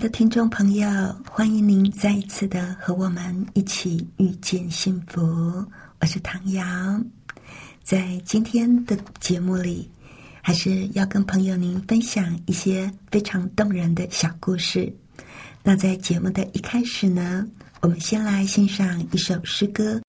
的听众朋友，欢迎您再一次的和我们一起遇见幸福。我是唐瑶，在今天的节目里，还是要跟朋友您分享一些非常动人的小故事。那在节目的一开始呢，我们先来欣赏一首诗歌。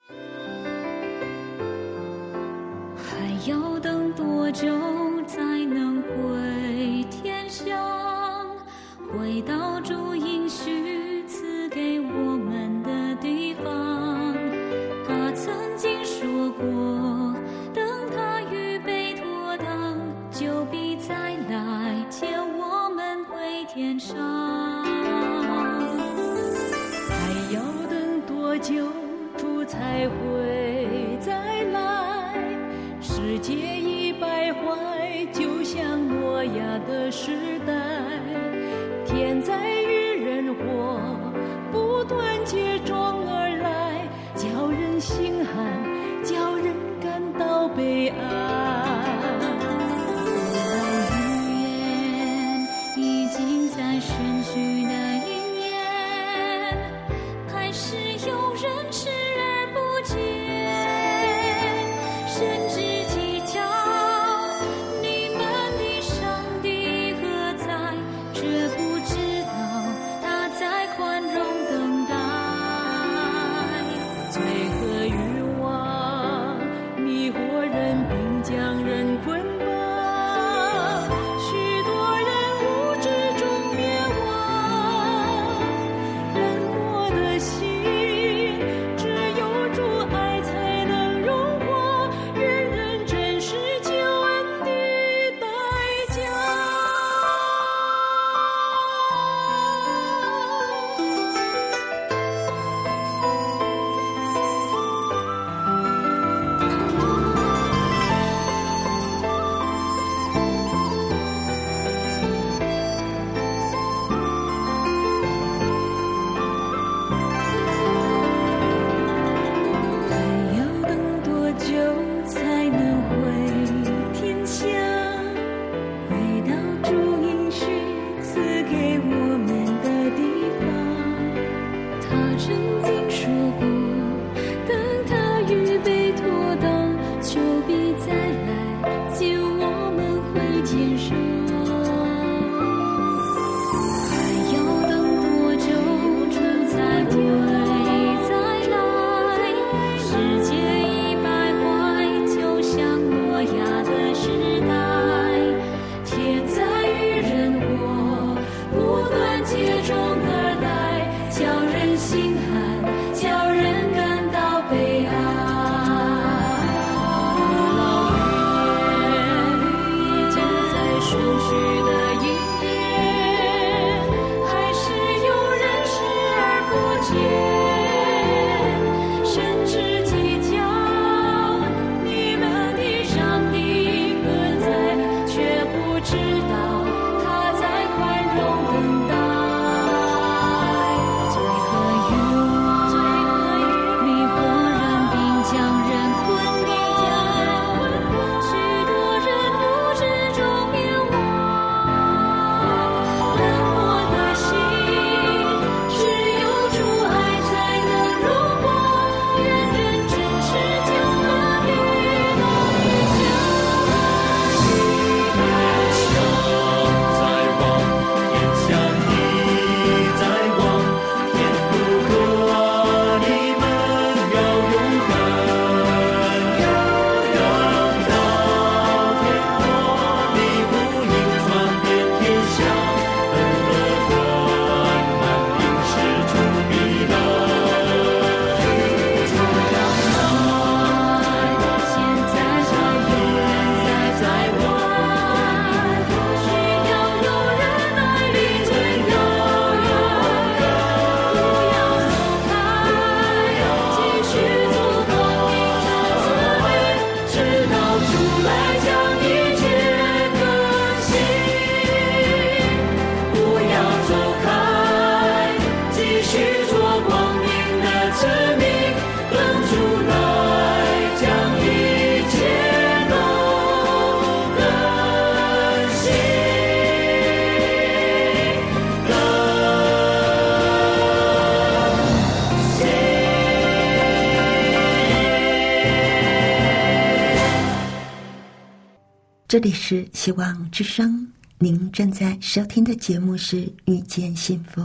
这里是希望之声，您正在收听的节目是《遇见幸福》，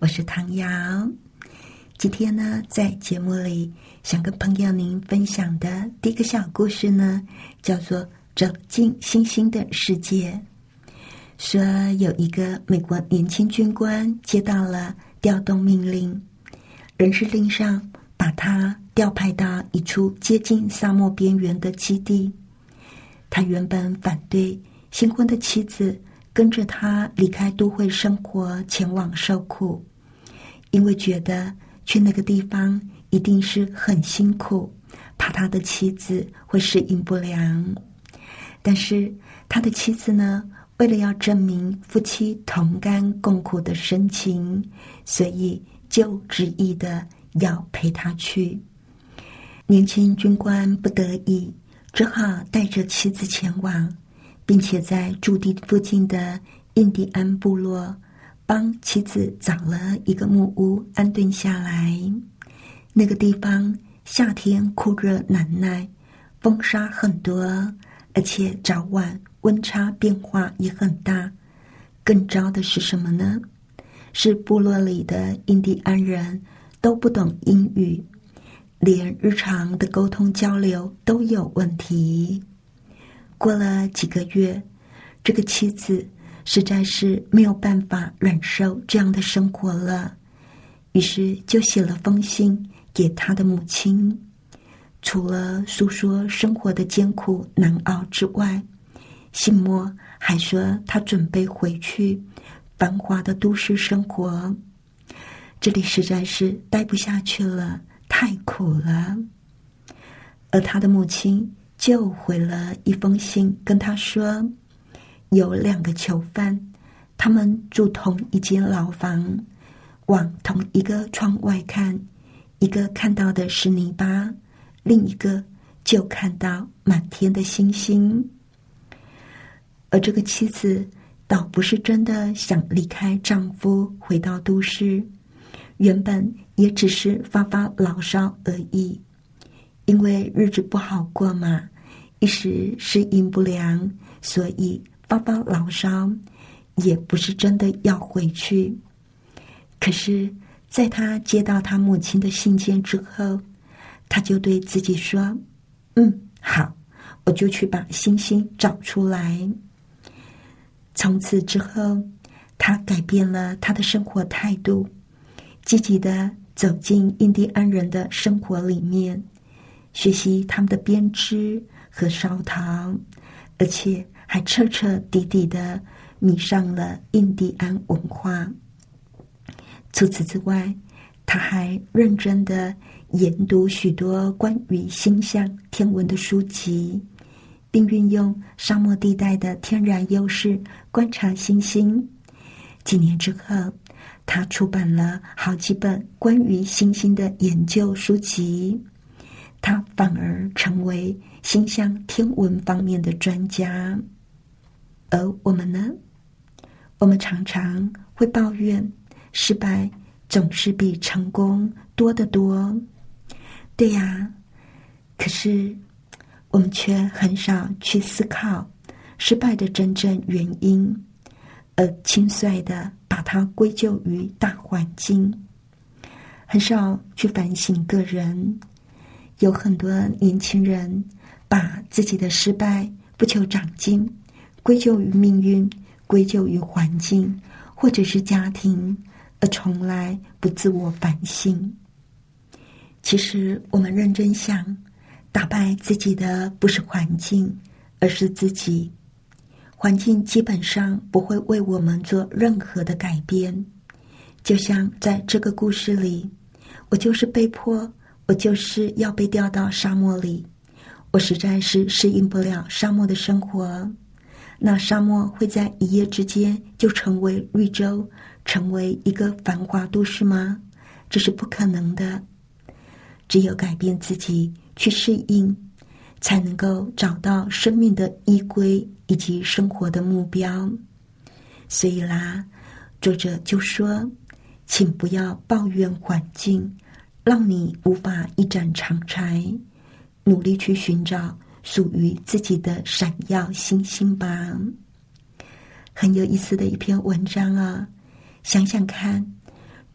我是唐瑶。今天呢，在节目里想跟朋友您分享的第一个小故事呢，叫做《走进星星的世界》。说有一个美国年轻军官接到了调动命令，人事令上把他调派到一处接近沙漠边缘的基地。他原本反对新婚的妻子跟着他离开都会生活，前往受苦，因为觉得去那个地方一定是很辛苦，怕他的妻子会适应不良。但是他的妻子呢，为了要证明夫妻同甘共苦的深情，所以就执意的要陪他去。年轻军官不得已。只好带着妻子前往，并且在驻地附近的印第安部落帮妻子找了一个木屋安顿下来。那个地方夏天酷热难耐，风沙很多，而且早晚温差变化也很大。更糟的是什么呢？是部落里的印第安人都不懂英语。连日常的沟通交流都有问题。过了几个月，这个妻子实在是没有办法忍受这样的生活了，于是就写了封信给他的母亲。除了诉说生活的艰苦难熬之外，信末还说他准备回去繁华的都市生活，这里实在是待不下去了。太苦了，而他的母亲就回了一封信，跟他说：有两个囚犯，他们住同一间牢房，往同一个窗外看，一个看到的是泥巴，另一个就看到满天的星星。而这个妻子倒不是真的想离开丈夫，回到都市。原本也只是发发牢骚而已，因为日子不好过嘛，一时适应不良，所以发发牢骚，也不是真的要回去。可是，在他接到他母亲的信件之后，他就对自己说：“嗯，好，我就去把星星找出来。”从此之后，他改变了他的生活态度。积极的走进印第安人的生活里面，学习他们的编织和烧陶，而且还彻彻底底的迷上了印第安文化。除此之外，他还认真的研读许多关于星象天文的书籍，并运用沙漠地带的天然优势观察星星。几年之后。他出版了好几本关于星星的研究书籍，他反而成为星象天文方面的专家。而我们呢？我们常常会抱怨失败总是比成功多得多。对呀，可是我们却很少去思考失败的真正原因，而轻率的。把它归咎于大环境，很少去反省个人。有很多年轻人把自己的失败不求长进，归咎于命运，归咎于环境，或者是家庭，而从来不自我反省。其实，我们认真想，打败自己的不是环境，而是自己。环境基本上不会为我们做任何的改变，就像在这个故事里，我就是被迫，我就是要被调到沙漠里，我实在是适应不了沙漠的生活。那沙漠会在一夜之间就成为绿洲，成为一个繁华都市吗？这是不可能的。只有改变自己，去适应，才能够找到生命的依归以及生活的目标。所以啦，作者就说：“请不要抱怨环境，让你无法一展长才，努力去寻找。”属于自己的闪耀星星吧，很有意思的一篇文章啊！想想看，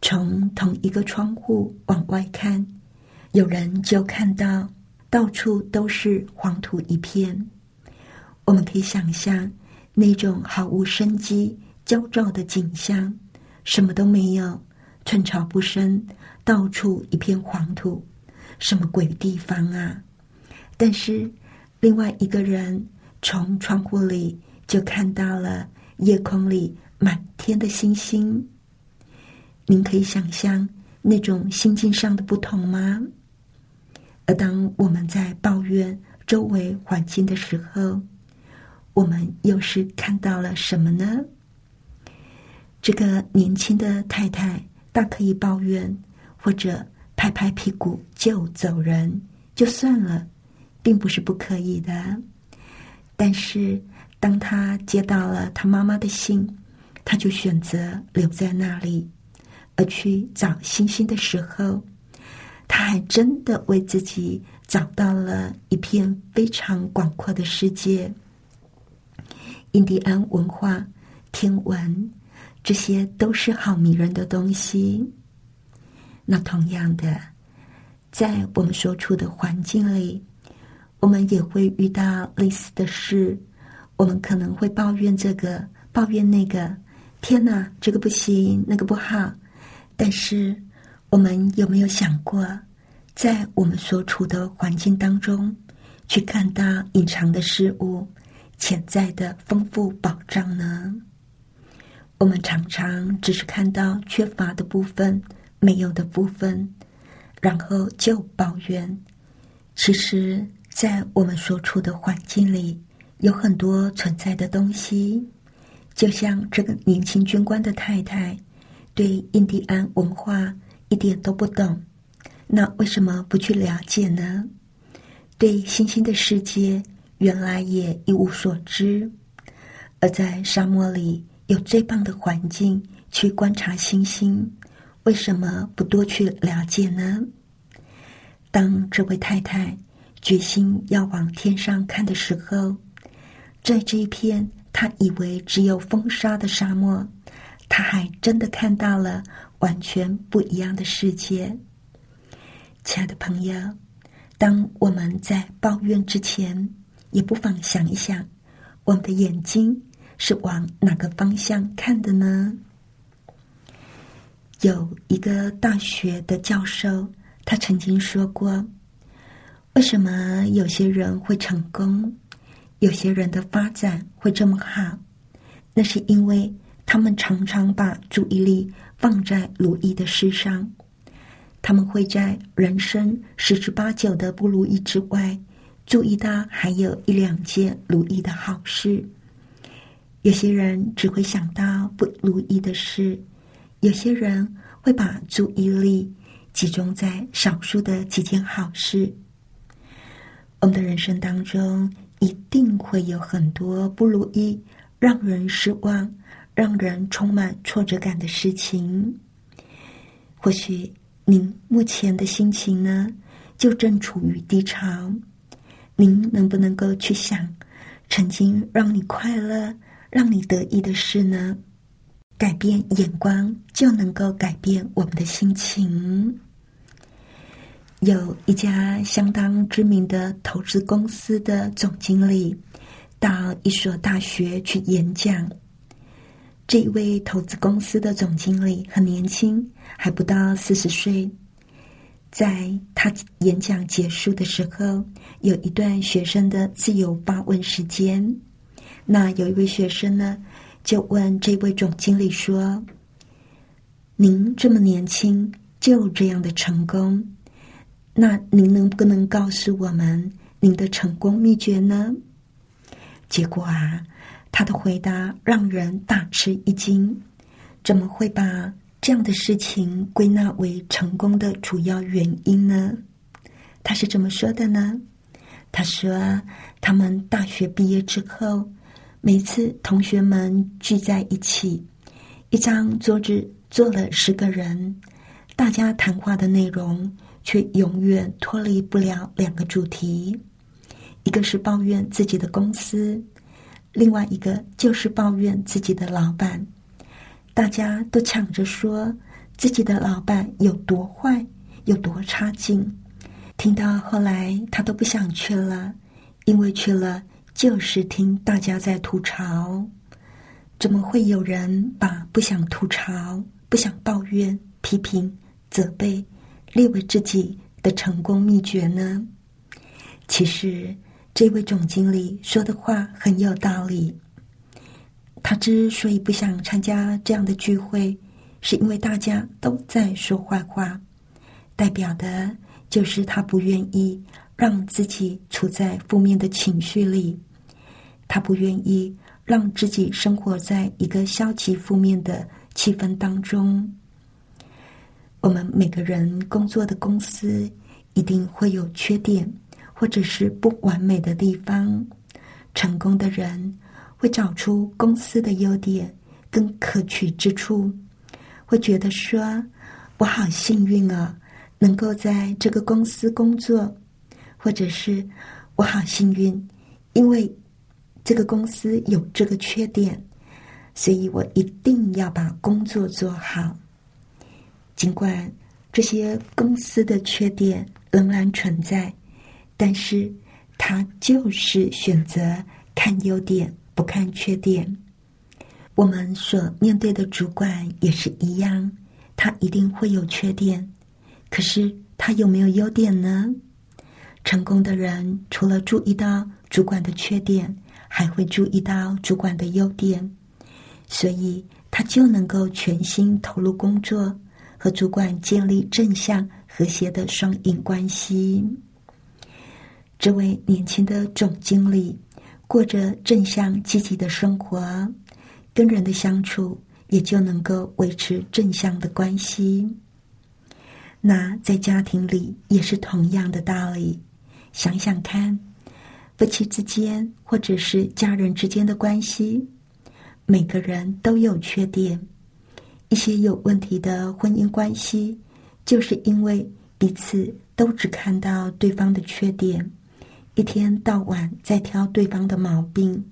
从同一个窗户往外看，有人就看到到处都是黄土一片。我们可以想象那种毫无生机、焦躁的景象，什么都没有，寸草不生，到处一片黄土，什么鬼地方啊！但是。另外一个人从窗户里就看到了夜空里满天的星星。您可以想象那种心境上的不同吗？而当我们在抱怨周围环境的时候，我们又是看到了什么呢？这个年轻的太太大可以抱怨，或者拍拍屁股就走人，就算了。并不是不可以的，但是当他接到了他妈妈的信，他就选择留在那里，而去找星星的时候，他还真的为自己找到了一片非常广阔的世界。印第安文化、天文，这些都是好迷人的东西。那同样的，在我们所处的环境里。我们也会遇到类似的事，我们可能会抱怨这个，抱怨那个。天哪，这个不行，那个不好。但是，我们有没有想过，在我们所处的环境当中，去看到隐藏的事物、潜在的丰富保障呢？我们常常只是看到缺乏的部分、没有的部分，然后就抱怨。其实。在我们所处的环境里，有很多存在的东西，就像这个年轻军官的太太，对印第安文化一点都不懂，那为什么不去了解呢？对星星的世界，原来也一无所知，而在沙漠里有最棒的环境去观察星星，为什么不多去了解呢？当这位太太。决心要往天上看的时候，在这一片她以为只有风沙的沙漠，她还真的看到了完全不一样的世界。亲爱的朋友，当我们在抱怨之前，也不妨想一想，我们的眼睛是往哪个方向看的呢？有一个大学的教授，他曾经说过。为什么有些人会成功，有些人的发展会这么好？那是因为他们常常把注意力放在如意的事上。他们会在人生十之八九的不如意之外，注意到还有一两件如意的好事。有些人只会想到不如意的事，有些人会把注意力集中在少数的几件好事。我们的人生当中一定会有很多不如意、让人失望、让人充满挫折感的事情。或许您目前的心情呢，就正处于低潮。您能不能够去想曾经让你快乐、让你得意的事呢？改变眼光，就能够改变我们的心情。有一家相当知名的投资公司的总经理到一所大学去演讲。这一位投资公司的总经理很年轻，还不到四十岁。在他演讲结束的时候，有一段学生的自由发问时间。那有一位学生呢，就问这位总经理说：“您这么年轻，就这样的成功？”那您能不能告诉我们，您的成功秘诀呢？结果啊，他的回答让人大吃一惊。怎么会把这样的事情归纳为成功的主要原因呢？他是怎么说的呢？他说，他们大学毕业之后，每次同学们聚在一起，一张桌子坐了十个人，大家谈话的内容却永远脱离不了两个主题：一个是抱怨自己的公司，另外一个就是抱怨自己的老板。大家都抢着说自己的老板有多坏，有多差劲。听到后来，他都不想去了，因为去了就是听大家在吐槽。怎么会有人把不想吐槽、不想抱怨、批评、责备列为自己的成功秘诀呢？其实，这位总经理说的话很有道理。他之所以不想参加这样的聚会，是因为大家都在说坏话，代表的就是他不愿意让自己处在负面的情绪里，他不愿意让自己生活在一个消极负面的气氛当中。我们每个人工作的公司一定会有缺点，或者是不完美的地方，成功的人。会找出公司的优点跟可取之处，会觉得说：“我好幸运啊，能够在这个公司工作，或者是我好幸运，因为这个公司有这个缺点，所以我一定要把工作做好。尽管这些公司的缺点仍然存在，但是他就是选择看优点。”不看缺点，我们所面对的主管也是一样，他一定会有缺点。可是他有没有优点呢？成功的人除了注意到主管的缺点，还会注意到主管的优点，所以他就能够全心投入工作，和主管建立正向和谐的双赢关系。这位年轻的总经理。过着正向积极的生活，跟人的相处也就能够维持正向的关系。那在家庭里也是同样的道理。想想看，夫妻之间或者是家人之间的关系，每个人都有缺点。一些有问题的婚姻关系，就是因为彼此都只看到对方的缺点。一天到晚在挑对方的毛病，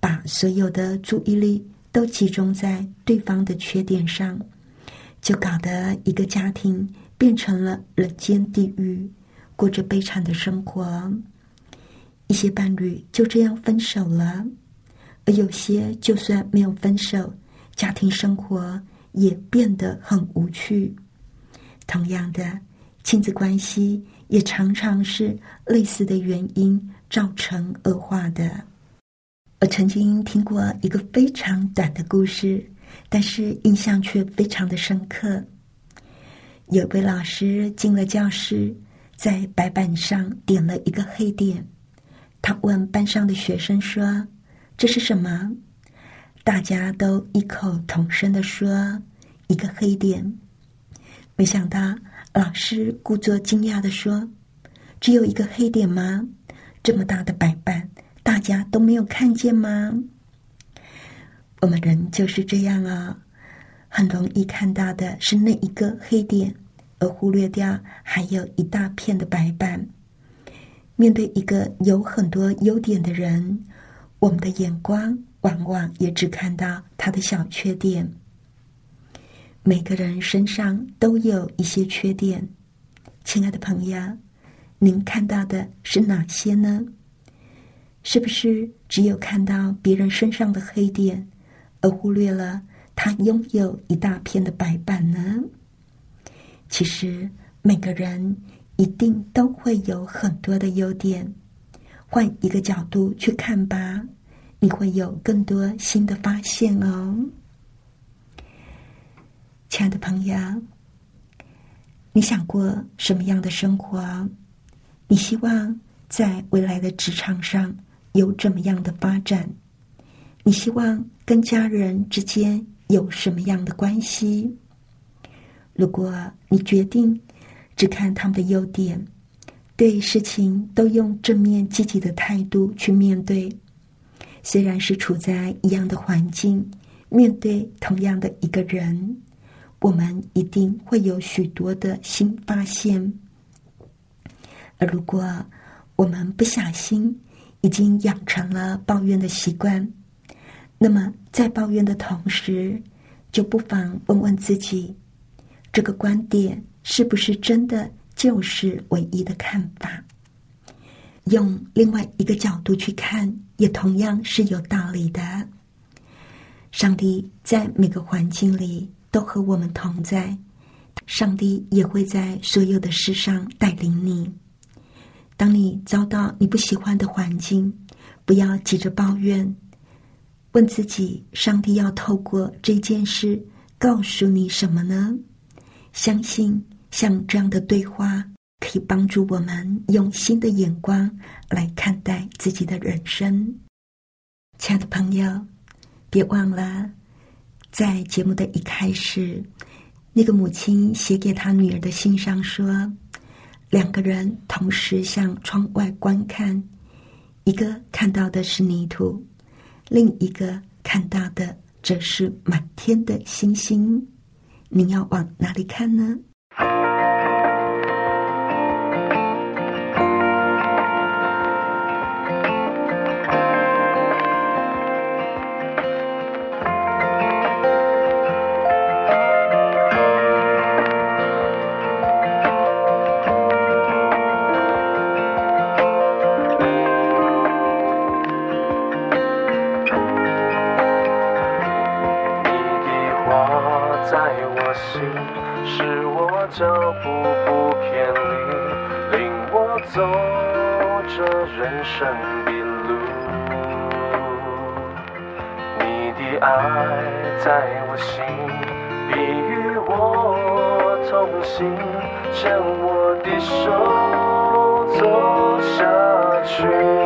把所有的注意力都集中在对方的缺点上，就搞得一个家庭变成了人间地狱，过着悲惨的生活。一些伴侣就这样分手了，而有些就算没有分手，家庭生活也变得很无趣。同样的，亲子关系。也常常是类似的原因造成恶化的。我曾经听过一个非常短的故事，但是印象却非常的深刻。有位老师进了教室，在白板上点了一个黑点。他问班上的学生说：“这是什么？”大家都异口同声的说：“一个黑点。”没想到。老师故作惊讶的说：“只有一个黑点吗？这么大的白板，大家都没有看见吗？”我们人就是这样啊，很容易看到的是那一个黑点，而忽略掉还有一大片的白板。面对一个有很多优点的人，我们的眼光往往也只看到他的小缺点。每个人身上都有一些缺点，亲爱的朋友，您看到的是哪些呢？是不是只有看到别人身上的黑点，而忽略了他拥有一大片的白板呢？其实每个人一定都会有很多的优点，换一个角度去看吧，你会有更多新的发现哦。亲爱的朋友，你想过什么样的生活？你希望在未来的职场上有怎么样的发展？你希望跟家人之间有什么样的关系？如果你决定只看他们的优点，对事情都用正面积极的态度去面对，虽然是处在一样的环境，面对同样的一个人，我们一定会有许多的新发现。而如果我们不小心已经养成了抱怨的习惯，那么在抱怨的同时，就不妨问问自己：这个观点是不是真的就是唯一的看法？用另外一个角度去看，也同样是有道理的。上帝在每个环境里都和我们同在，上帝也会在所有的事上带领你。当你遭到你不喜欢的环境，不要急着抱怨，问自己：上帝要透过这件事告诉你什么呢？相信像这样的对话，可以帮助我们用新的眼光来看待自己的人生。亲爱的朋友，别忘了，在节目的一开始，那个母亲写给她女儿的信上说。两个人同时向窗外观看，一个看到的是泥土，另一个看到的则是满天的星星。你要往哪里看呢？爱在我心你与我同行牵我的手走下去。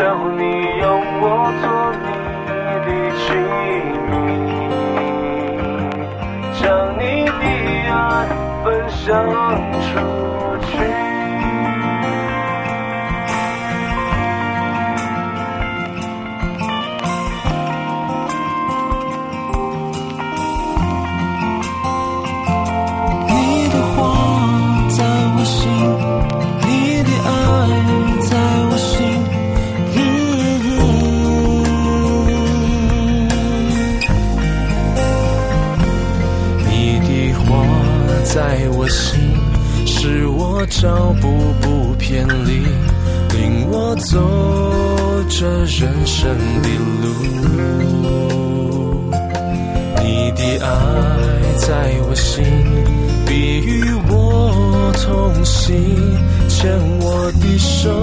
求你用我做你的妻，将你的爱分享出去。我心，使我脚步不偏离，领我走这人生的路。你的爱在我心，必与我同行，牵我的手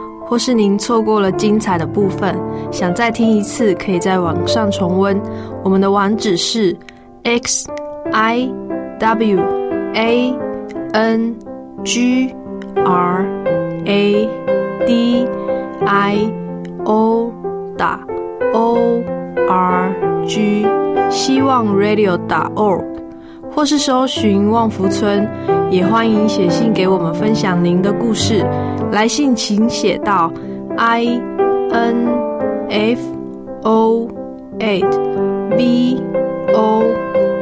或是您错过了精彩的部分，想再听一次，可以在网上重温。我们的网址是 x i w a n g r a d i o 打 o r g 希望 radio 打 org，或是搜寻旺福村，也欢迎写信给我们分享您的故事。来信请写到 i n f o eight v o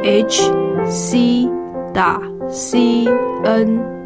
h c 打 c n。